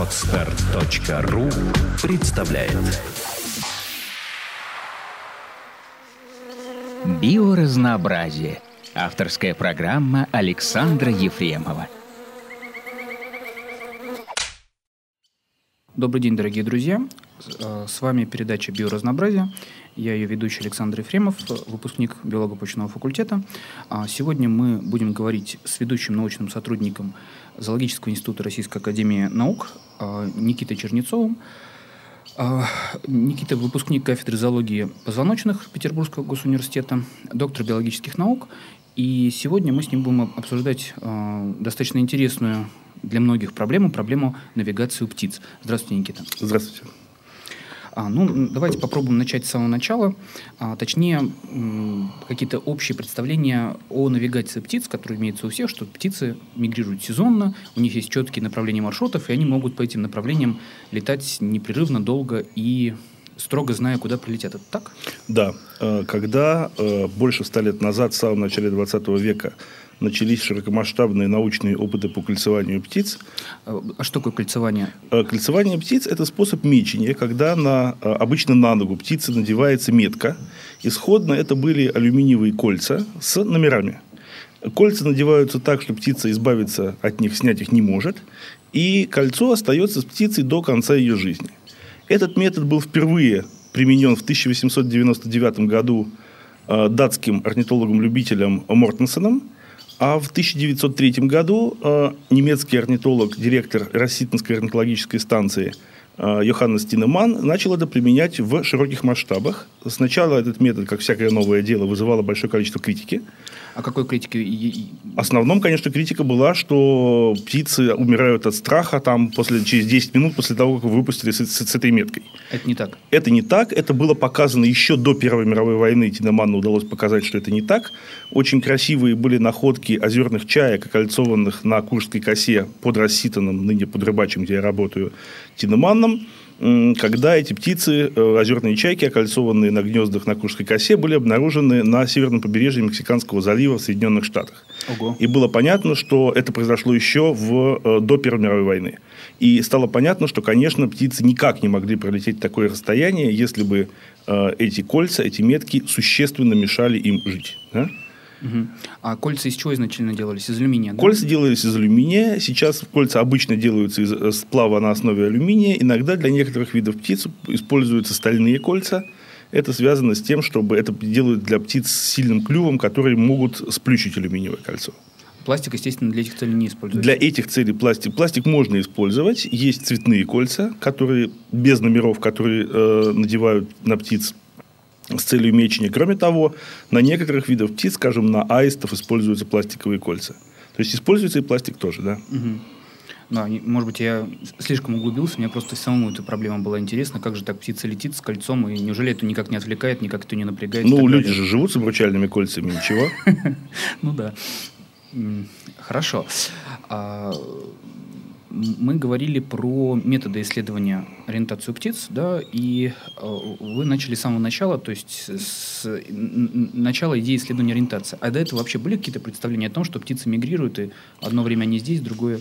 Отстар.ру представляет Биоразнообразие. Авторская программа Александра Ефремова. Добрый день, дорогие друзья. Э, С вами передача «Биоразнообразие». Я ее ведущий Александр Ефремов, выпускник биолого-почвенного факультета. А Сегодня мы будем говорить с ведущим научным сотрудником Зоологического института Российской Академии Наук э, Никитой Чернецовым. А, Никита – выпускник кафедры зоологии позвоночных Петербургского госуниверситета, доктор биологических наук. И сегодня мы с ним будем обсуждать э, достаточно интересную для многих проблему, проблему навигации у птиц. Здравствуйте, Никита. Здравствуйте. А, ну, давайте попробуем начать с самого начала. А, точнее, какие-то общие представления о навигации птиц, которые имеются у всех, что птицы мигрируют сезонно, у них есть четкие направления маршрутов, и они могут по этим направлениям летать непрерывно, долго и строго зная, куда прилетят. Это так? Да, э, когда э, больше ста лет назад, в самом начале 20 века, начались широкомасштабные научные опыты по кольцеванию птиц, А что такое кольцевание? э, кольцевание птиц – это способ мечения, когда на, э, обычно на ногу птицы надевается метка. Исходно это были алюминиевые кольца с номерами. Кольца надеваются так, что птица избавиться от них, снять их не может, и кольцо остается с птицей до конца ее жизни. Этот метод был впервые применен в 1899 году э, датским орнитологом-любителем Мортенсеном, а в 1903 году э, немецкий орнитолог, директор Расситинской орнитологической станции э, Йоханнес Тинеман начал это применять в широких масштабах. Сначала этот метод, как всякое новое дело, вызывало большое количество критики. О какой критике? и- и- В основном, конечно, критика была, что птицы умирают от страха там, после, через 10 минут после того, как вы выпустили с, с- с этой меткой. Это не так. Это не так, это было показано еще до Первой мировой войны. Тинеману удалось показать, что это не так. Очень красивые были находки озерных чаек, окольцованных на Курской косе под Расситаном, ныне под Рыбачем, где я работаю, Тинеманом, м, когда эти птицы, э, озерные чайки, окольцованные на гнездах на Курской косе, были обнаружены на северном побережье Мексиканского залива в Соединенных Штатах. Ого. И было понятно, что это произошло еще в, э, до Первой мировой войны. И стало понятно, что, конечно, птицы никак не могли пролететь такое расстояние, если бы э, эти кольца, эти метки существенно мешали им жить. да? Мгм. А кольца из чего изначально делались? Из алюминия? да? Кольца делались из алюминия. Сейчас кольца обычно делаются из э, сплава на основе алюминия. Иногда для некоторых видов птиц используются стальные кольца. Это связано с тем, чтобы это делают для птиц с сильным клювом, которые могут сплющить алюминиевое кольцо. Пластик, естественно, для этих целей не используется. Для этих целей пластик. Пластик можно использовать. Есть цветные кольца, которые без номеров, которые э, надевают на птиц с целью мечения. Кроме того, на некоторых видах птиц, скажем, на аистов используются пластиковые кольца. То есть используется и пластик тоже, да? Мгм. Да, может быть, я слишком углубился, мне просто самому эта проблема была интересна, как же так птица летит с кольцом, и неужели это никак не отвлекает, никак это не напрягает? Ну, люди далее? же живут с обручальными кольцами, ничего. Ну да. Хорошо. Мы говорили про методы исследования ориентации птиц, да, и э, вы начали с самого начала, то есть с начала идеи исследования ориентации. А до этого вообще были какие-то представления о том, что птицы мигрируют, и одно время они здесь, другое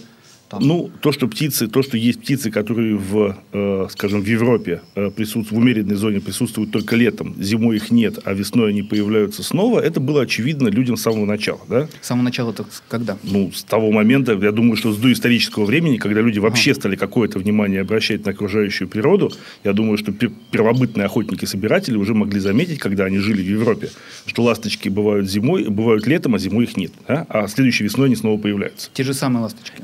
там? Ну, то, что птицы, то, что есть птицы, которые в, э, скажем, в Европе э, присутствуют, в умеренной зоне присутствуют только летом, зимой их нет, а весной они появляются снова, это было очевидно людям с самого начала, да? С самого начала это когда? Ну, с того момента, я думаю, что с доисторического времени, когда люди вообще стали какое-то внимание обращать на окружающую природу, я думаю, что пер- первобытные охотники-собиратели уже могли заметить, когда они жили в Европе, что ласточки бывают зимой, бывают летом, а зимой их нет, да? а следующей весной они снова появляются. Те же самые ласточки.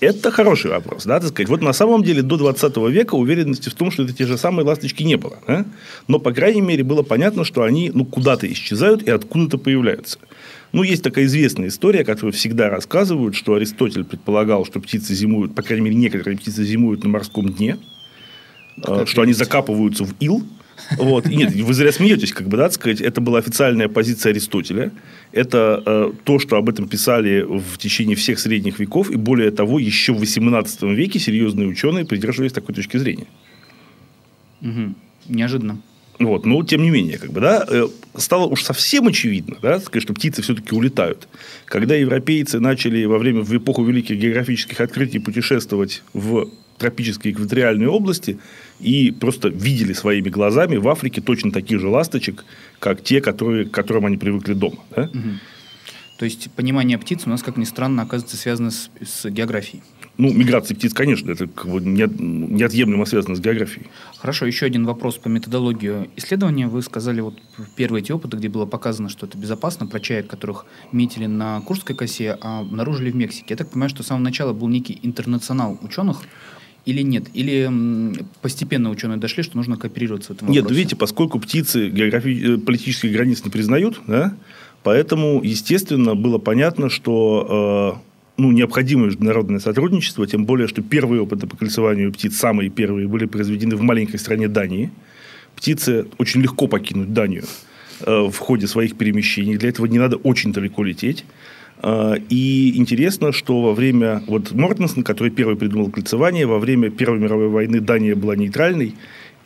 Это хороший вопрос, да, так сказать. Вот на самом деле до 20 века уверенности в том, что это те же самые ласточки не было. да? Но, по крайней мере, было понятно, что они ну, куда-то исчезают и откуда-то появляются. Ну, есть такая известная история, которую всегда рассказывают, что Аристотель предполагал, что птицы зимуют, по крайней мере, некоторые птицы зимуют на морском дне, э, что они закапываются в ил. Вот. И нет, вы зря смеетесь, как бы, да, сказать, это была официальная позиция Аристотеля. Это э, то, что об этом писали в течение всех средних веков, и более того, еще в XVIII веке серьезные ученые придерживались такой точки зрения. Мгм. Неожиданно. Вот, но тем не менее, как бы, да, э, стало уж совсем очевидно, да, что птицы все-таки улетают. Когда европейцы начали во время, в эпоху великих географических открытий путешествовать в тропические экваториальные области и просто видели своими глазами в Африке точно таких же ласточек, как те, которые, к которым они привыкли дома. Да? Угу. То есть понимание птиц у нас, как ни странно, оказывается связано с, с географией. Ну, миграция птиц, конечно, это как бы неотъемлемо связано с географией. Хорошо, еще один вопрос по методологии исследования. Вы сказали, вот первые эти опыты, где было показано, что это безопасно, про чаек, которых метили на Курской косе, а обнаружили в Мексике. Я так понимаю, что с самого начала был некий интернационал ученых, или нет? Или постепенно ученые дошли, что нужно кооперироваться в этом вопросе? Нет, видите, поскольку птицы географи... Э, политических границ не признают, да, поэтому, естественно, было понятно, что э, ну, необходимо международное сотрудничество, тем более, что первые опыты по кольцеванию птиц, самые первые, были произведены в маленькой стране Дании. Птицы очень легко покинуть Данию э, в ходе своих перемещений. Для этого не надо очень далеко лететь. Э, и интересно, что во время... Вот Мортенсон, который первый придумал кольцевание, во время Первой мировой войны Дания была нейтральной,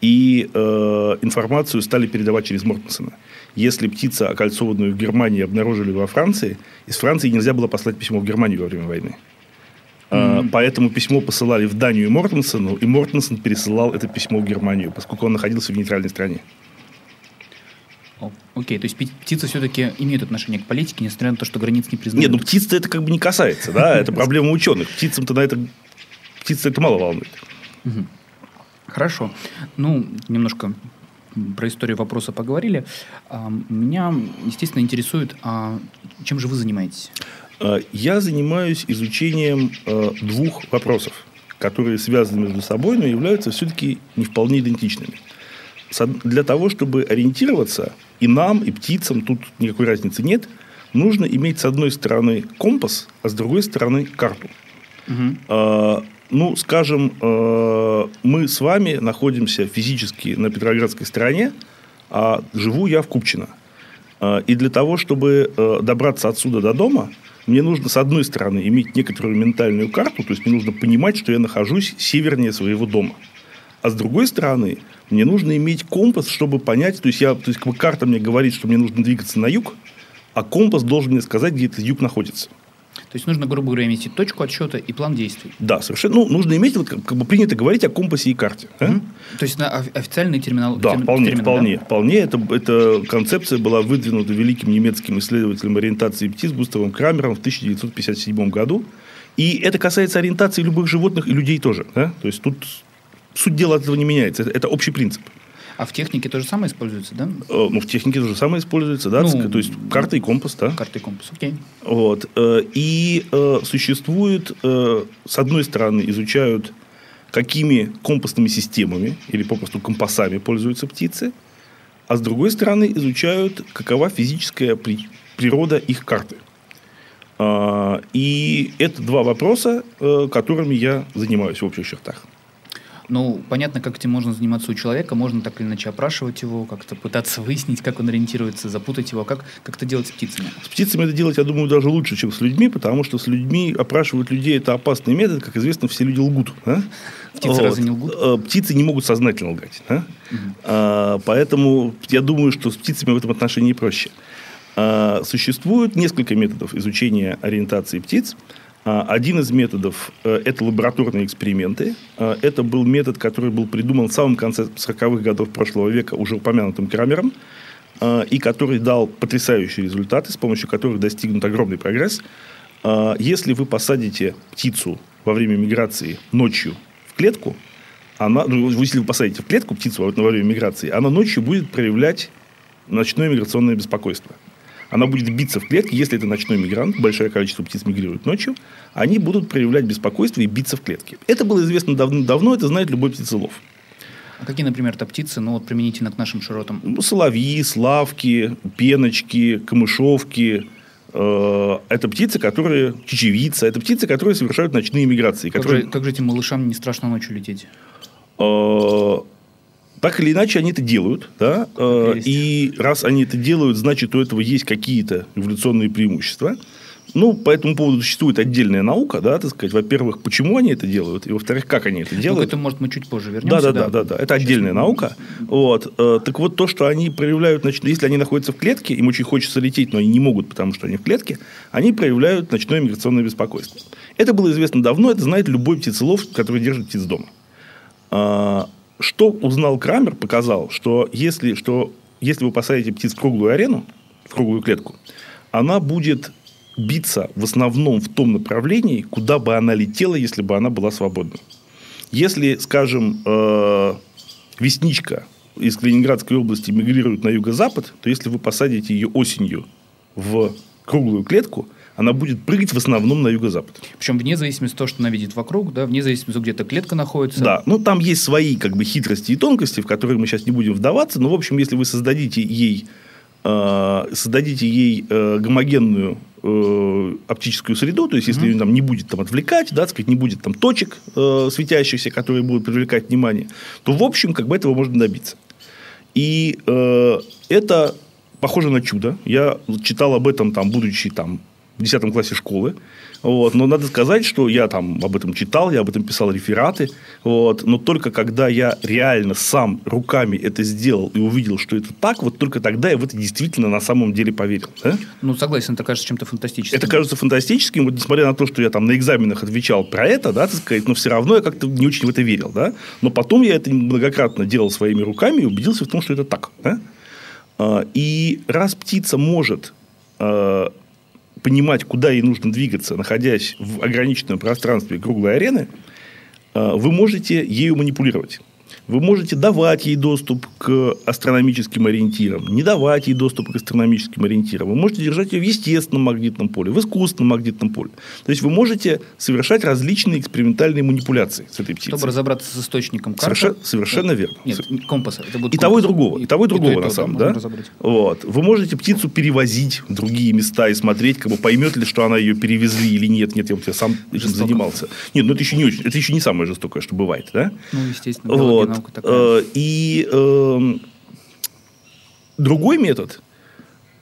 и э, информацию стали передавать через Мортенсона. Если птица, окольцованную в Германии, обнаружили во Франции, из Франции нельзя было послать письмо в Германию во время войны. Mm-hmm. Поэтому письмо посылали в Данию Мортенсону, и Мортенсон пересылал это письмо в Германию, поскольку он находился в нейтральной стране. Окей, okay, то есть птицы все-таки имеют отношение к политике, несмотря на то, что границ не признают. Нет, ну птиц это как бы не касается, да, это проблема ученых. Птицам-то на это птицы это мало волнует. Хорошо. Ну, немножко про историю вопроса поговорили. А, меня, естественно, интересует, а чем же вы занимаетесь? А, я занимаюсь изучением а, двух вопросов, которые связаны между собой, но являются все-таки не вполне идентичными. Для того, чтобы ориентироваться и нам, и птицам, тут никакой разницы нет, нужно иметь с одной стороны компас, а с другой стороны карту. Угу. Ну, скажем, э, мы с вами находимся физически на Петроградской стороне, а живу я в Купчино. Э, и для того, чтобы э, добраться отсюда до дома, мне нужно, с одной стороны, иметь некоторую ментальную карту, то есть мне нужно понимать, что я нахожусь севернее своего дома. А с другой стороны, мне нужно иметь компас, чтобы понять, то есть, я, то есть как бы карта мне говорит, что мне нужно двигаться на юг, а компас должен мне сказать, где этот юг находится. То есть нужно, грубо говоря, иметь точку отсчета и план действий. Да, совершенно. Ну, нужно иметь, вот, как, как бы принято говорить о компасе и карте. Да? Угу. То есть на официальный терминал. Да, термин, вполне, термин, вполне, да? вполне. Это, эта концепция была выдвинута великим немецким исследователем ориентации птиц Густавом Крамером в 1957 году. И это касается ориентации любых животных и людей тоже. Да? То есть тут суть дела от этого не меняется. Это, это общий принцип. А в технике то же самое используется, да? Э, ну, в технике то же самое используется, да. Ну, то есть карта и компас, да. Карта и компас, окей. Вот. Э, и э, существует, с одной стороны, изучают, какими компасными системами или попросту компасами пользуются птицы, а с другой стороны, изучают, какова физическая природа их карты. И это два вопроса, которыми я занимаюсь в общих чертах. Ну, понятно, как этим можно заниматься у человека, можно так или иначе опрашивать его, как-то пытаться выяснить, как он ориентируется, запутать его. Как, как это делать с птицами? С птицами это делать, я думаю, даже лучше, чем с людьми, потому что с людьми опрашивать людей – это опасный метод. Как известно, все люди лгут. Да? Птицы вот. разве не лгут? Э, птицы не могут сознательно лгать. Да? Угу. А, поэтому я думаю, что с птицами в этом отношении проще. А, существует несколько методов изучения ориентации птиц. А, один из методов э, – это лабораторные эксперименты. А, это был метод, который был придуман в самом конце 40-х годов прошлого века уже упомянутым Крамером, а, и который дал потрясающие результаты, с помощью которых достигнут огромный прогресс. Если вы посадите птицу во время миграции ночью в клетку, она, ну, если вы посадите в клетку птицу во время миграции, она ночью будет проявлять ночное миграционное беспокойство – она будет биться в клетке, если это ночной мигрант, большое количество птиц мигрирует ночью, они будут проявлять беспокойство и биться в клетке. Это было известно давно, это знает любой птицелов. А какие, например, это птицы, ну вот применительно к нашим широтам? Ну, соловьи, славки, пеночки, камышовки. Э, это птицы, которые чечевица, это птицы, которые совершают ночные миграции. Как, которые... же, как же этим малышам не страшно ночью лететь? Так или иначе они это делают, да, э, и раз они это делают, значит у этого есть какие-то эволюционные преимущества. Ну, по этому поводу существует отдельная наука, да, так сказать. Во-первых, почему они это делают, и во-вторых, как они это Ну, к делают. этому, может, мы чуть позже вернемся. Да, да, да, да, да. Это отдельная наука. Вот. Э, Так вот, то, что они проявляют, ночной- если они находятся в клетке, им очень хочется лететь, но они не могут, потому что они в клетке, они проявляют ночное миграционное беспокойство. Это было известно давно, это знает любой птицелов, который держит птиц дома. Что узнал Крамер, показал, что если, что если вы посадите птиц в круглую арену, в круглую клетку, она будет биться в основном в том направлении, куда бы она летела, если бы она была свободна. Если, скажем, э, весничка из Калининградской области мигрирует на юго-запад, то если вы посадите ее осенью в круглую клетку, она будет прыгать в основном на юго-запад. Причем вне зависимости от того, что она видит вокруг, да, вне зависимости, где-то клетка находится. Да, ну там есть свои как бы хитрости и тонкости, в которые мы сейчас не будем вдаваться, но в общем, если вы создадите ей э, создадите ей э, гомогенную э, оптическую среду, то есть если ее там не будет там отвлекать, да, сказать, не будет там точек э, светящихся, которые будут привлекать внимание, то в общем как бы этого можно добиться. И э, это похоже на чудо. Я читал об этом, там, будучи там, в 10 классе школы. Вот. Но надо сказать, что я там об этом читал, я об этом писал рефераты. Вот. Но только когда я реально сам руками это сделал и увидел, что это так, вот только тогда я в это действительно на самом деле поверил. да? Ну, согласен, это кажется чем-то фантастическим. Это кажется фантастическим, вот несмотря на то, что я там на экзаменах отвечал про это, да, так сказать, но все равно я как-то не очень в это верил, да. Но потом я это многократно делал своими руками и убедился в том, что это так, да? А, И раз птица может а, понимать, куда ей нужно двигаться, находясь в ограниченном пространстве круглой арены, а, вы можете ею манипулировать. Вы можете давать ей доступ к астрономическим ориентирам, не давать ей доступ к астрономическим ориентирам. Вы можете держать ее в естественном магнитном поле, в искусственном магнитном поле. То есть вы можете совершать различные экспериментальные манипуляции с этой птицей. Чтобы разобраться с источником карты. Совершенно, совершенно верно. Нет, компаса. Это будет И того, и другого. И того, и другого, то, на то, самом да, деле. разобрать. Вот. Вы можете птицу перевозить в другие места и смотреть, как бы поймет ли, что она ее перевезли или нет. Нет, я вот я сам этим занимался. Нет, ну это еще не очень, это еще не самое жестокое, что бывает, да? Ну, естественно, биология, Вот. наука такая. Э, И эм, другой метод,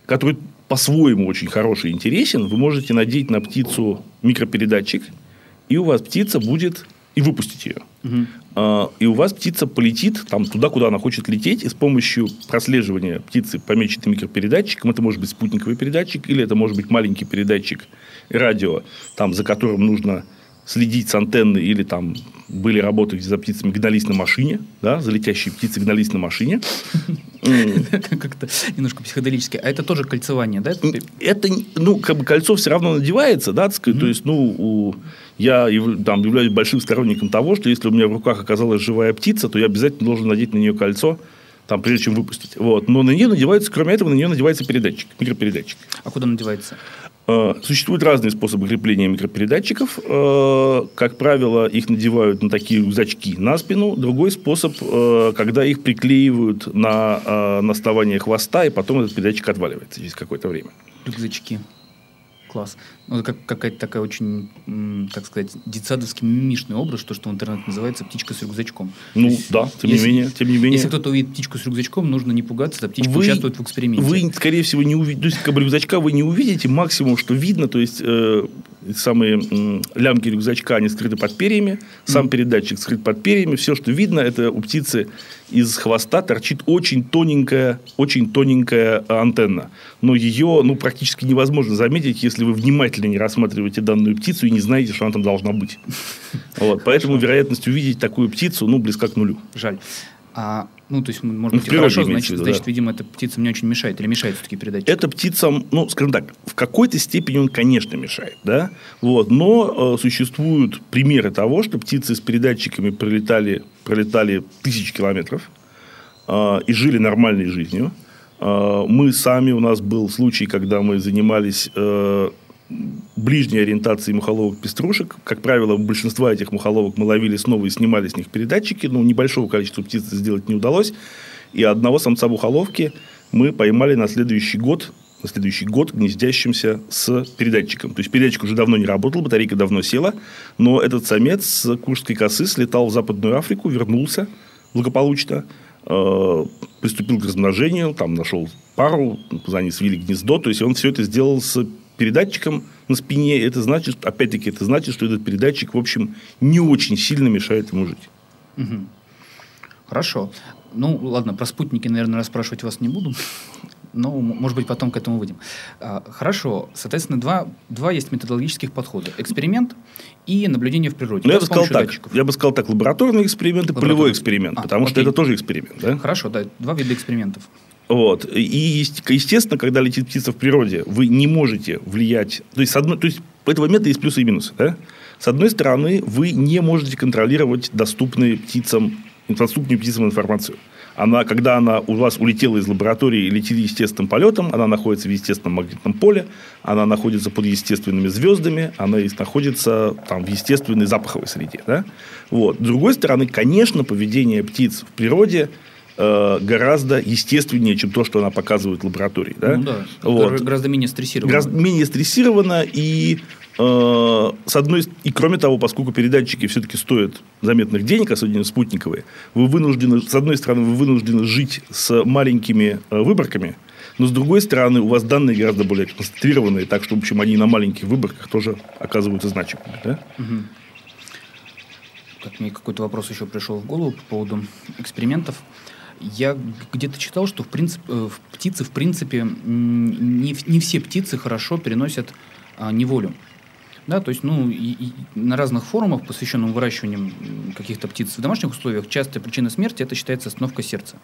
который по-своему очень хороший и интересен, вы можете надеть на птицу микропередатчик, и у вас птица будет и выпустить ее. А, И у вас птица полетит там, туда, куда она хочет лететь, и с помощью прослеживания птицы, помеченной микропередатчиком, это может быть спутниковый передатчик, или это может быть маленький передатчик радио, там, за которым нужно следить с антенны, или там были работы, где за птицами гнались на машине, да, за летящие птицы гнались на машине. Как-то немножко психоделически. А это тоже кольцевание, да? это, ну, как бы кольцо все равно надевается, да, так сказать, то есть, ну, я там, являюсь большим сторонником того, что если у меня в руках оказалась живая птица, то я обязательно должен надеть на нее кольцо, там, прежде чем выпустить. Вот. Но на нее надевается, кроме этого, на нее надевается передатчик, микропередатчик. А куда надевается? Э, Существуют разные способы крепления микропередатчиков. Э, Как правило, их надевают на такие рюкзачки на спину. Другой способ, э, когда их приклеивают на э, наставание хвоста, и потом этот передатчик отваливается через какое-то время. Рюкзачки. Класс. Ну, это как, какая-то такая очень, так сказать, детсадовский мимишный образ, то, что в интернете называется птичка с рюкзачком. Ну, есть, да, тем если- не менее, тем не менее. Если кто-то увидит птичку с рюкзачком, нужно не пугаться, эта птичка Вы- участвует в эксперименте. Вы, скорее всего, не увидите, то есть, как бы рюкзачка вы не увидите, максимум, что видно, то есть, э, самые м, лямки рюкзачка, они скрыты под перьями, сам передатчик скрыт под перьями, все, что видно, это у птицы из хвоста торчит очень тоненькая, очень тоненькая э, антенна. Но ее, ну, практически невозможно заметить, если вы внимательно не рассматриваете данную птицу и не знаете, что она там должна быть. Вот, поэтому вероятность увидеть такую птицу, ну, близка к нулю. Жаль. А, ну, то есть, может Ну, быть, хорошо, значит, виду, значит, да. видимо, эта птица мне очень мешает. Или мешает все-таки передатчик? Это птицам, ну, скажем так, в какой-то степени он, конечно, мешает, да, вот, но э, существуют примеры того, что птицы с передатчиками пролетали, пролетали тысячи километров э, и жили нормальной жизнью. Э, мы сами, у нас был случай, когда мы занимались э, ближней ориентацией мухоловок-пеструшек. Как правило, большинство этих мухоловок мы ловили снова и снимали с них передатчики. Но небольшого количества птиц сделать не удалось. И одного самца мухоловки мы поймали на следующий год, на следующий год гнездящимся с передатчиком. То есть передатчик уже давно не работал, батарейка давно села, но этот самец с Куршской косы слетал в Западную Африку, вернулся благополучно, э, приступил к размножению, там нашел пару, за они свили гнездо, то есть он все это сделал с передатчиком на спине, это значит, опять-таки, это значит, что этот передатчик, в общем, не очень сильно мешает ему жить. Угу. Хорошо. Ну, ладно, про спутники, наверное, расспрашивать вас не буду. Но, может быть, потом к этому выйдем. А, хорошо. Соответственно, два, два есть методологических подхода. Эксперимент и наблюдение в природе. Ну, я бы сказал так. Датчиков. Я бы сказал так. Лабораторный эксперимент и полевой эксперимент. А, потому окей. что это тоже эксперимент. Да? Хорошо, да. Два вида экспериментов. Вот. И, естественно, когда летит птица в природе, вы не можете влиять... То есть, с одной, то есть у этого метода есть плюсы и минусы. Да? С одной стороны, вы не можете контролировать доступные птицам, доступную птицам информацию. Она, когда она у вас улетела из лаборатории и летит естественным полетом, она находится в естественном магнитном поле, она находится под естественными звездами, она находится там, в естественной запаховой среде. Да? Вот. С другой стороны, конечно, поведение птиц в природе гораздо естественнее, чем то, что она показывает в лаборатории. Да? Ну, да. Вот. Гораздо менее стрессировано. Гораздо менее стрессировано и Э, с одной и кроме того, поскольку передатчики все-таки стоят заметных денег, особенно спутниковые, вы вынуждены, с одной стороны, вы вынуждены жить с маленькими э, выборками, но с другой стороны, у вас данные гораздо более концентрированные, так что, в общем, они на маленьких выборках тоже оказываются значимыми. Да? Угу. Так, мне какой-то вопрос еще пришел в голову по поводу экспериментов. Я где-то читал, что в принципе, э, птицы, в принципе, не, не все птицы хорошо переносят а, неволю. Да, то есть, ну, и, и на разных форумах, посвященных выращиванию каких-то птиц в домашних условиях, частая причина смерти это считается остановка сердца.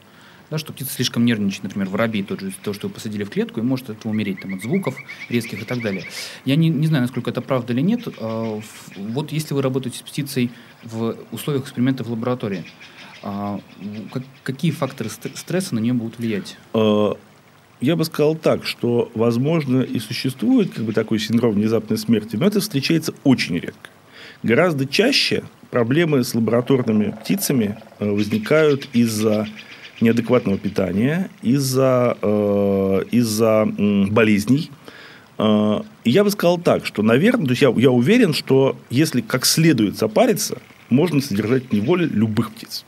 Да, что птица слишком нервничает, например, воробей тот же, то, что вы посадили в клетку, и может это умереть там, от звуков резких и так далее. Я не, не знаю, насколько это правда или нет. А, вот если вы работаете с птицей в условиях эксперимента в лаборатории, а, какие факторы стресса на нее будут влиять? А, я бы сказал так, что, возможно, и существует как бы такой синдром внезапной смерти, но это встречается очень редко. Гораздо чаще проблемы с лабораторными птицами э, возникают из-за неадекватного питания, из-за э, из болезней. Э, я бы сказал так, что, наверное, то есть я, я уверен, что если как следует запариться, можно содержать в неволе любых птиц.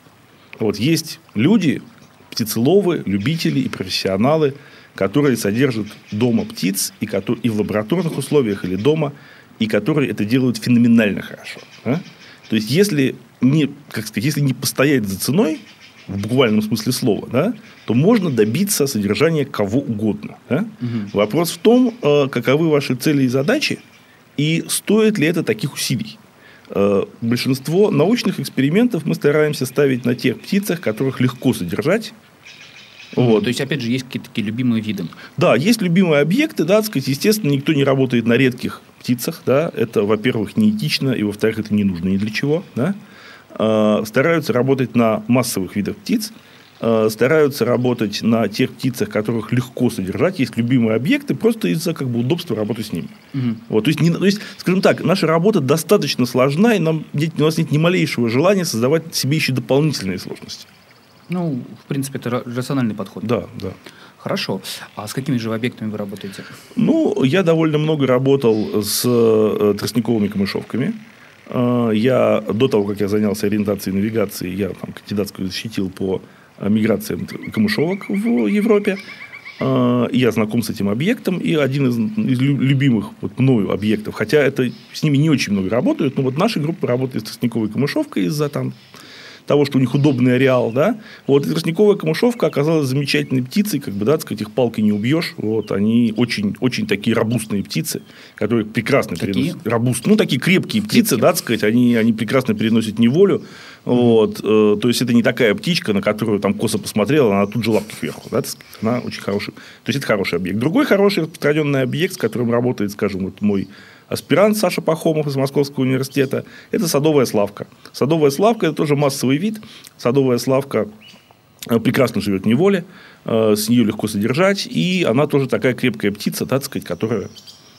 Вот есть люди, птицеловы, любители и профессионалы – которые содержат дома птиц и, и в лабораторных условиях или дома, и которые это делают феноменально хорошо. Да? То есть, если не, как сказать, если не постоять за ценой, в буквальном смысле слова, да, то можно добиться содержания кого угодно. Да? Угу. Вопрос в том, э, каковы ваши цели и задачи, и стоит ли это таких усилий. Э, большинство научных экспериментов мы стараемся ставить на тех птицах, которых легко содержать, вот. То есть, опять же, есть какие-то такие любимые виды. Да, есть любимые объекты, да, сказать, естественно, никто не работает на редких птицах, да, это, во-первых, неэтично, и, во-вторых, это не нужно ни для чего, да. А, стараются работать на массовых видах птиц, стараются работать на тех птицах, которых легко содержать, есть любимые объекты, просто из-за как бы, удобства работы с ними. Угу. Вот, то, есть, не, то есть, скажем так, наша работа достаточно сложна, и нам, у нас нет ни малейшего желания создавать себе еще дополнительные сложности. Ну, в принципе, это рациональный подход. Да, да. Хорошо. А с какими же объектами вы работаете? Ну, я довольно много работал с э, тростниковыми камышовками. Э, я до того, как я занялся ориентацией и навигацией, я там кандидатскую защитил по э, миграциям камышовок в Европе. Э, я знаком с этим объектом, и один из, из любимых вот мною объектов, хотя это с ними не очень много работают, но вот наша группа работает с тростниковой камышовкой из-за там того, что у них удобный ареал, да, вот, тростниковая камышовка оказалась замечательной птицей, как бы, да, так сказать, их палкой не убьешь, вот, они очень, очень такие робустные птицы, которые прекрасно такие? переносят, робуст, ну, такие крепкие птицы, крепкие. да, так сказать, они, они прекрасно переносят неволю, вот, э, то есть, это не такая птичка, на которую там косо посмотрела, она тут же лапки вверху. Да, она очень хороший. То есть, это хороший объект. Другой хороший распространенный объект, с которым работает, скажем, вот мой аспирант Саша Пахомов из Московского университета, это садовая славка. Садовая славка – это тоже массовый вид. Садовая славка э, прекрасно живет в неволе, э, с нее легко содержать, и она тоже такая крепкая птица, так сказать, которая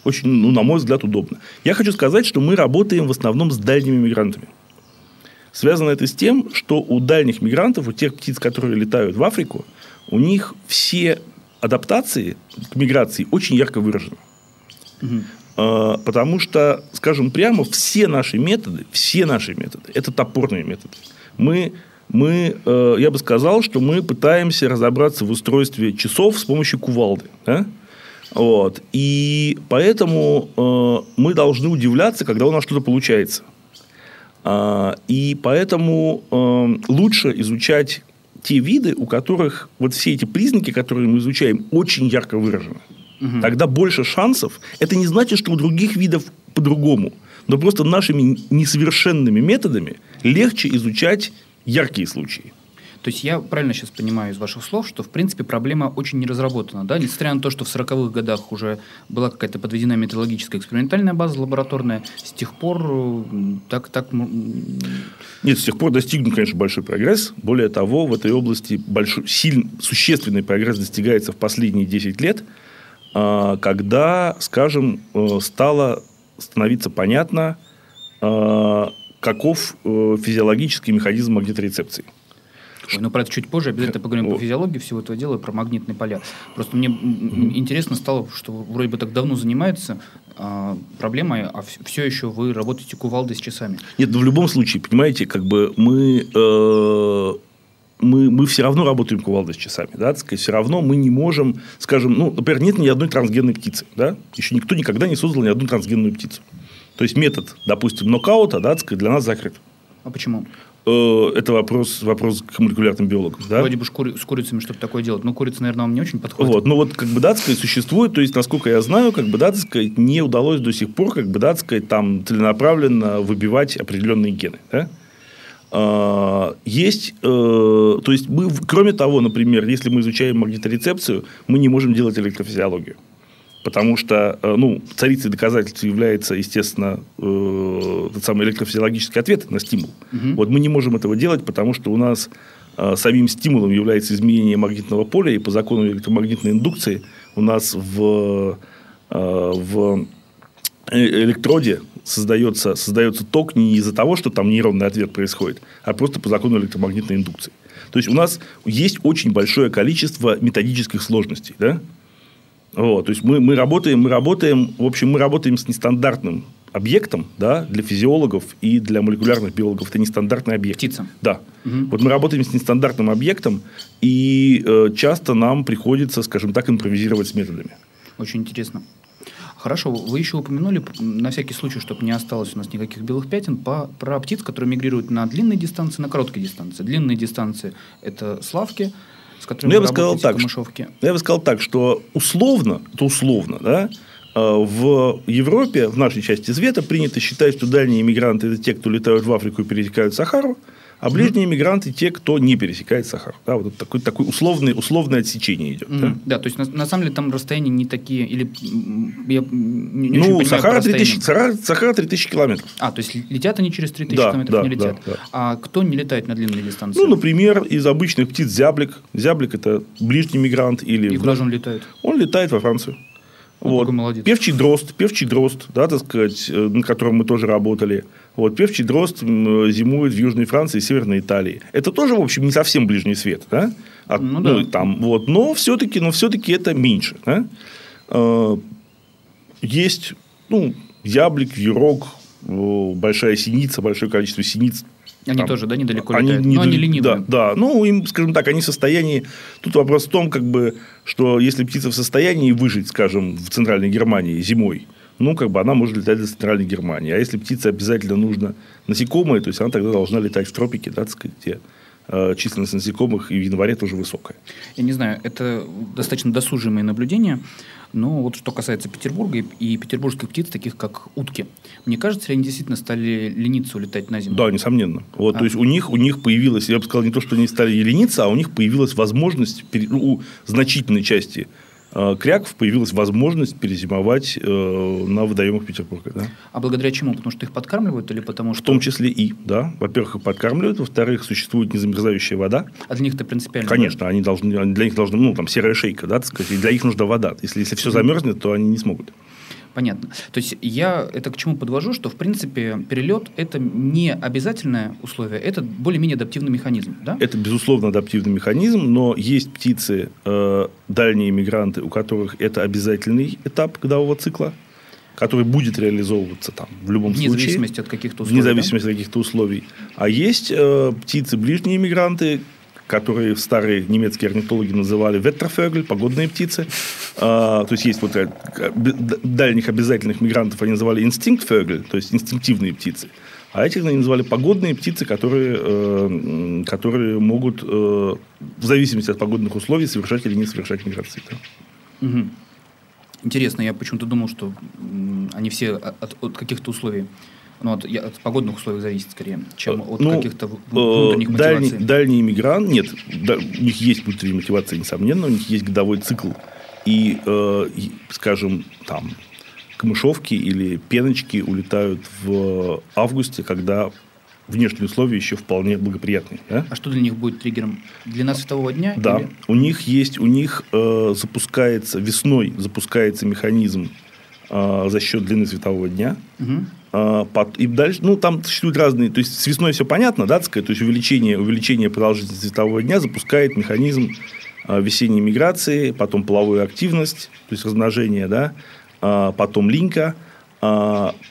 очень, ну, на мой взгляд, удобна. Я хочу сказать, что мы работаем в основном с дальними мигрантами. Связано это с тем, что у дальних мигрантов, у тех птиц, которые летают в Африку, у них все адаптации к миграции очень ярко выражены. Угу. А, потому что, скажем прямо, все наши методы, все наши методы, это топорные методы. Мы, мы, э, я бы сказал, что мы пытаемся разобраться в устройстве часов с помощью кувалды. Да? Вот. И поэтому э, мы должны удивляться, когда у нас что-то получается. А, и поэтому э, лучше изучать те виды, у которых вот все эти признаки, которые мы изучаем, очень ярко выражены. Угу. Тогда больше шансов. Это не значит, что у других видов по-другому. Но просто нашими несовершенными методами легче изучать яркие случаи. То есть я правильно сейчас понимаю из ваших слов, что в принципе проблема очень не разработана, да, несмотря на то, что в 40-х годах уже была какая-то подведена методологическая экспериментальная база лабораторная, с тех пор так... так... Нет, с тех пор достигнут, конечно, большой прогресс. Более того, в этой области большой, сильный, существенный прогресс достигается в последние 10 лет, когда, скажем, э, стало становиться понятно, а, каков э, физиологический механизм магниторецепции. Ой, ну, про это чуть позже. Обязательно поговорим по физиологии всего этого дела, про магнитные поля. Просто мне интересно стало, что вроде бы так давно занимается а, проблемой, а все еще вы работаете кувалдой с часами. Нет, ну в любом случае, понимаете, как бы мы... Э мы, мы все равно работаем кувалдой с часами, да, так сказать, все равно мы не можем, скажем, ну, например, нет ни одной трансгенной птицы, да, еще никто никогда не создал ни одну трансгенную птицу. То есть метод, допустим, нокаута, да, так сказать, для нас закрыт. А почему? Э, это вопрос, вопрос к молекулярным биологам. Да? Вроде бы с курицами что-то такое делать. Но курица, наверное, вам не очень подходит. Вот. Ну, вот, как бы, да, сказать, существует, то есть, насколько я знаю, как бы, да, сказать, не удалось до сих пор, как бы, да, сказать, там целенаправленно выбивать определенные гены. Да? А, есть, э, то есть, мы, кроме того, например, если мы изучаем магниторецепцию, мы не можем делать электрофизиологию. Потому что э, ну, царицей доказательств является, естественно, э, тот самый электрофизиологический ответ на стимул. Угу. Вот мы не можем этого делать, потому что у нас э, самим стимулом является изменение магнитного поля, и по закону электромагнитной индукции у нас в, э, в электроде создается, создается ток не из-за того, что там нейронный ответ происходит, а просто по закону электромагнитной индукции. То есть у нас есть очень большое количество методических сложностей. Да? Вот, то есть мы, мы работаем, мы работаем, в общем, мы работаем с нестандартным объектом, да, для физиологов и для молекулярных биологов это нестандартный объект. Птица. Да. Угу. Вот мы работаем с нестандартным объектом, и э, часто нам приходится, скажем так, импровизировать с методами. Очень интересно. Хорошо, вы еще упомянули, на всякий случай, чтобы не осталось у нас никаких белых пятен, по, про птиц, которые мигрируют на длинные дистанции, на короткие дистанции. Длинные дистанции – это славки, с которыми ну, я бы сказал так, что, Я бы сказал так, что условно, это условно, да, э, в Европе, в нашей части света, принято считать, что дальние иммигранты – это те, кто летают в Африку и пересекают Сахару, а ближние мигранты те, кто не пересекает Сахару. Да, вот такой, такой условный, условное отсечение идет. Mm-hmm. Да? да, то есть на, на самом деле там расстояния не такие, или я не, не ну, очень Сахара 3000, Сахара, Сахара 3000 километров. А, то есть летят они через 3000 да, километров, да, не летят. Да, да. А кто не летает на длинные дистанции? Ну, например, из обычных птиц зяблик. Зяблик – это ближний мигрант. Или И куда же он летает? Он летает во Францию. Вот. молодец. Певчий дрозд, певчий дрозд, да, так сказать, э, на котором мы тоже работали. Вот, певчий дрозд зимует в Южной Франции и Северной Италии. Это тоже, в общем, не совсем ближний свет, да? От, ну, да. Ну, там, вот, но все-таки, но все-таки это меньше, да? Э, есть, ну, яблик, вьюрок, большая синица, большое количество синиц они там, тоже, да, недалеко они летают, не, но они ленивые. Да, да, ну, им, скажем так, они в состоянии... Тут вопрос в том, как бы, что если птица в состоянии выжить, скажем, в Центральной Германии зимой, ну, как бы она может летать до Центральной Германии. А если птице обязательно нужно насекомое, то есть она тогда должна летать в тропике, да, так сказать, где э, численность насекомых и в январе тоже высокая. Я не знаю, это достаточно досужимые наблюдения. Но вот что касается Петербурга и, и петербургских птиц, таких как утки, мне кажется, они действительно стали лениться улетать на зиму? Да, несомненно. Вот, а. То есть у них, у них появилась, я бы сказал, не то, что они стали лениться, а у них появилась возможность у значительной части кряков появилась возможность перезимовать э, на водоемах Петербурга. Да? А благодаря чему? Потому что их подкармливают или потому что... В том числе и, да. Во-первых, их подкармливают, во-вторых, существует незамерзающая вода. А для них это принципиально? Конечно, они должны, для них должна, ну, там, серая шейка, да, так сказать, и для них нужна вода. Если, если все замерзнет, то они не смогут. Понятно. То есть я это к чему подвожу, что в принципе перелет это не обязательное условие, это более-менее адаптивный механизм, да? Это безусловно адаптивный механизм, но есть птицы э, дальние мигранты, у которых это обязательный этап годового цикла, который будет реализовываться там в любом вне случае. Вне зависимости от каких-то условий. Вне зависимости да? от каких-то условий. А есть э, птицы ближние мигранты, которые старые немецкие орнитологи называли веттерфёгль, погодные птицы. А, то есть есть вот э, дальних обязательных мигрантов они называли инстинктфёгль, то есть инстинктивные птицы. А этих они называли погодные птицы, которые, э, которые могут э, в зависимости от погодных условий совершать или не совершать миграции. Угу. Интересно, я почему-то думал, что они все от, от каких-то условий ну, от, от погодных условий зависит скорее, чем от ну, каких-то внутренних э, дальний, мотиваций. Дальний иммигрант, нет, да, у них есть внутренняя мотивация, несомненно, у них есть годовой цикл. И, э, скажем, там, камышовки или пеночки улетают в августе, когда внешние условия еще вполне благоприятные. Да? А что для них будет триггером? Длина светового дня? Да. Или? У них есть, у них э, запускается весной запускается механизм э, за счет длины светового дня. Угу. Под, и дальше, ну, там существуют разные, то есть с весной все понятно, да, то есть увеличение, увеличение продолжительности светового дня запускает механизм э, весенней миграции, потом половую активность, то есть размножение, да, э, потом линька, а,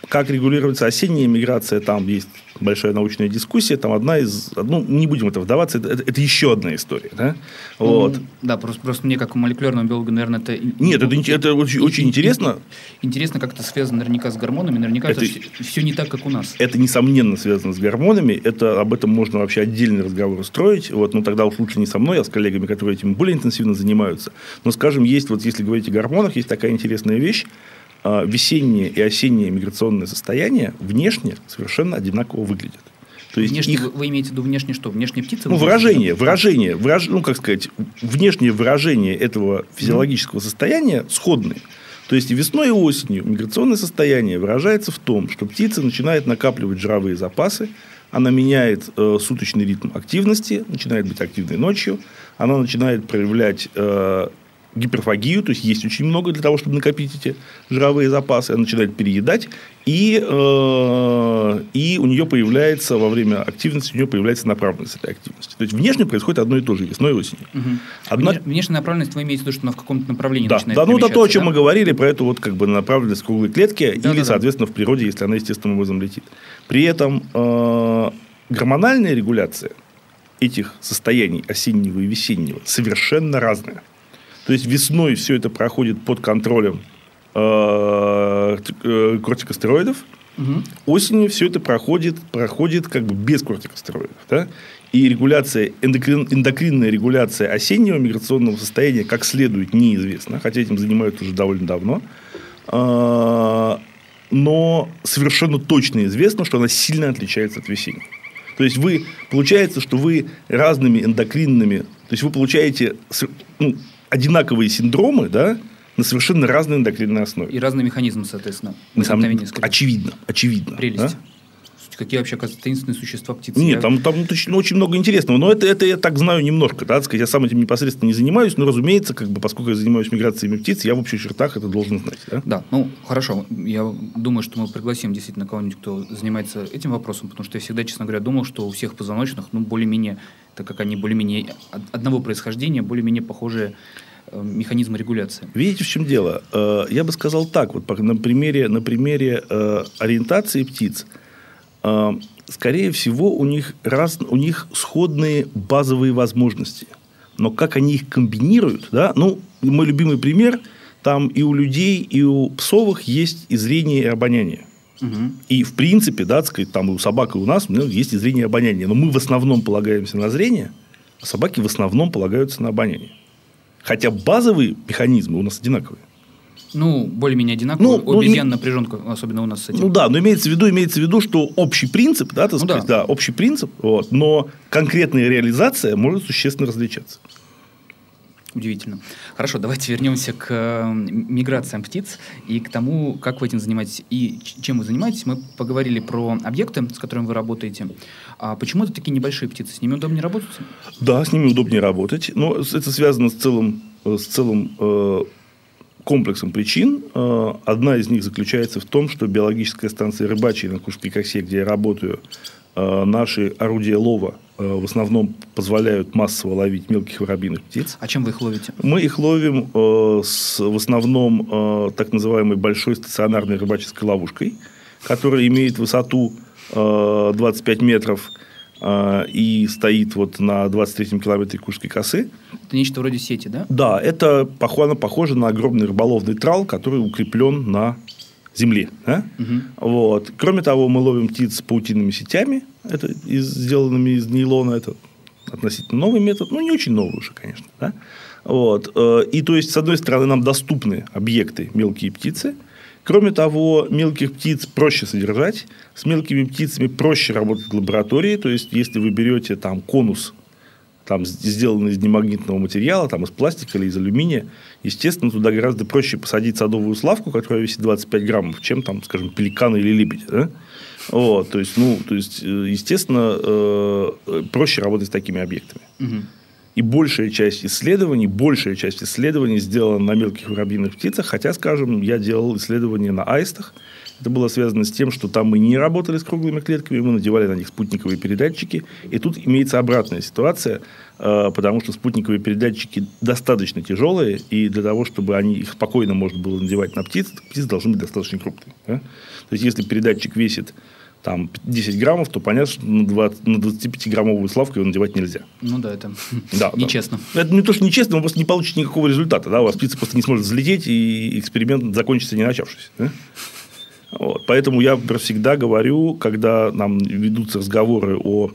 как регулируется осенняя миграция, там есть большая научная дискуссия. Там одна из... Ну, не будем это вдаваться, это, это, еще одна история. Да, ну, вот. да просто, просто мне, как молекулярному биологу, наверное, это... Нет, это, это очень, очень интересно. Интересно, как это связано наверняка с гормонами. Наверняка это, это все не так, как у нас. Это, несомненно, связано с гормонами. Это, об этом можно вообще отдельный разговор устроить. Вот, но тогда уж лучше не со мной, а с коллегами, которые этим более интенсивно занимаются. Но, скажем, есть, вот если говорить о гормонах, есть такая интересная вещь, а, весеннее и осеннее миграционное состояние внешне совершенно одинаково выглядят. То есть внешне, их... вы имеете в виду внешне что? Внешние птицы? Ну, выражение, выражение, выраж... ну, как сказать, внешнее выражение этого физиологического mm. состояния сходные. То есть весной и осенью миграционное состояние выражается в том, что птица начинает накапливать жировые запасы, она меняет э, суточный ритм активности, начинает быть активной ночью, она начинает проявлять э, гиперфагию, то есть есть очень много для того, чтобы накопить эти жировые запасы, она начинает переедать, и, э, и у нее появляется во время активности, у нее появляется направленность этой активности. То есть внешне происходит одно и то же весной и осенью. Угу. Одна... Внешняя направленность, вы имеете в виду, что она в каком-то направлении да, начинает Да, ну это то, о чем да? мы говорили, про эту вот как бы направленность круглой клетки, да, или, да, соответственно, да. в природе, если она естественным образом летит. При этом э, гормональная регуляция этих состояний осеннего и весеннего совершенно разная. То есть весной все это проходит под контролем э, э, кортикостероидов. Угу. Осенью все это проходит, проходит как бы без кортикостероидов. Да? И регуляция, эндокрин, эндокринная регуляция осеннего миграционного состояния как следует неизвестна, хотя этим занимаются уже довольно давно. Э, но совершенно точно известно, что она сильно отличается от весенней. То есть вы получается, что вы разными эндокринными, то есть вы получаете ну, одинаковые синдромы, да, на совершенно разной эндокринной основе. И разный механизм, соответственно. Сам... Очевидно, очевидно. Прелесть. Да? Какие вообще, оказывается, таинственные существа птицы? Нет, там, там точно, очень много интересного. Но это, это я так знаю немножко. Да, сказать, я сам этим непосредственно не занимаюсь, но, разумеется, как бы, поскольку я занимаюсь миграциями птиц, я в общих чертах это должен знать. Да, да ну, хорошо. Я думаю, что мы пригласим действительно кого-нибудь, кто занимается этим вопросом, потому что я всегда, честно говоря, думал, что у всех позвоночных, ну, более-менее, так как они более-менее одного происхождения, более-менее похожие Э, механизма регуляции. Видите, в чем дело? Э, я бы сказал так, вот на примере, на примере э, ориентации птиц, скорее всего, у них, раз, у них сходные базовые возможности. Но как они их комбинируют, да, ну, мой любимый пример, там и у людей, и у псовых есть и зрение, и обоняние. Угу. И, в принципе, да, сказать, там и у собак, и у нас ну, есть и зрение, и обоняние. Но мы в основном полагаемся на зрение, а собаки в основном полагаются на обоняние. Хотя базовые механизмы у нас одинаковые. Ну, более-менее одинаковые. Ну, обезьян ну, напряженка, особенно у нас с этим. Ну да, но имеется в виду, имеется в виду, что общий принцип, да, так ну, сказать, да. да, общий принцип, вот, но конкретная реализация может существенно различаться. Удивительно. Хорошо, давайте вернемся к э, миграциям птиц и к тому, как вы этим занимаетесь и чем вы занимаетесь. Мы поговорили про объекты, с которыми вы работаете. А почему это такие небольшие птицы? С ними удобнее работать? Да, с ними удобнее работать. Но это связано с целым, с целым э, комплексом причин. Э, одна из них заключается в том, что биологическая станция рыбачья на Кушпикосе, где я работаю, Э, наши орудия лова э, в основном позволяют массово ловить мелких воробьиных птиц. А чем вы их ловите? Мы их ловим э, с, в основном э, так называемой большой стационарной рыбаческой ловушкой, которая имеет высоту э, 25 метров, э, и стоит вот на 23-м километре Курской косы. Это нечто вроде сети, да? Да, это похоже, похоже на огромный рыболовный трал, который укреплен на земле. Да? Угу. Вот. Кроме того, мы ловим птиц паутинными сетями, это из, сделанными из нейлона. Это относительно новый метод, ну, не очень новый уже, конечно. Да? Вот. Э, и то есть, с одной стороны, нам доступны объекты мелкие птицы. Кроме того, мелких птиц проще содержать. С мелкими птицами проще работать в лаборатории. То есть, если вы берете там конус там, сделанный из немагнитного материала, там, из пластика или из алюминия, естественно, туда гораздо проще посадить садовую славку, которая весит 25 граммов, чем, там, скажем, пеликана или лебедя. Да? Вот, то есть, ну, то есть, э, естественно, э, проще работать с такими объектами. Угу. И большая часть исследований, большая часть исследований сделана на мелких воробьиных птицах, хотя, скажем, я делал исследования на аистах, это было связано с тем, что там мы не работали с круглыми клетками, мы надевали на них спутниковые передатчики. И тут имеется обратная ситуация, э, потому что спутниковые передатчики достаточно тяжелые, и для того, чтобы они, их спокойно можно было надевать на птиц, птицы должны быть достаточно крупные. Да? То есть, если передатчик весит там 10 граммов, то понятно, что на, 20, на 25-граммовую славку его надевать нельзя. Ну да, это да, нечестно. Да. Это не то, что нечестно, вы просто не получите никакого результата. Да? У вас птица просто не сможет взлететь, и эксперимент закончится не начавшись. Да? Вот. Поэтому я всегда говорю, когда нам ведутся разговоры о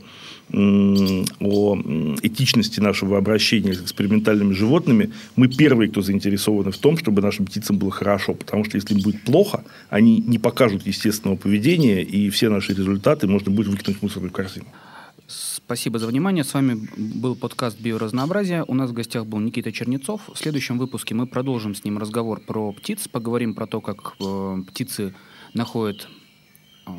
о этичности нашего обращения с экспериментальными животными, мы первые, кто заинтересованы в том, чтобы нашим птицам было хорошо. Потому что если им будет плохо, они не покажут естественного поведения, и все наши результаты можно будет выкинуть в мусорную корзину. Спасибо за внимание. С вами был подкаст «Биоразнообразие». У нас в гостях был Никита Чернецов. В следующем выпуске мы продолжим с ним разговор про птиц, поговорим про то, как э, птицы находят э,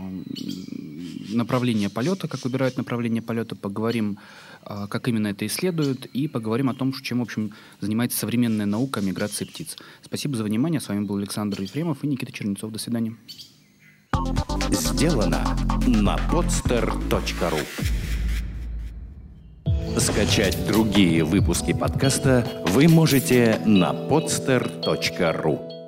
направление полета, как выбирают направление полета, поговорим, э, как именно это исследуют, и поговорим о том, чем, в общем, занимается современная наука о миграции птиц. Спасибо за внимание. С вами был Александр Ефремов и Никита Чернецов. До свидания. Сделано на podster.ru Скачать другие выпуски подкаста вы можете на podster.ru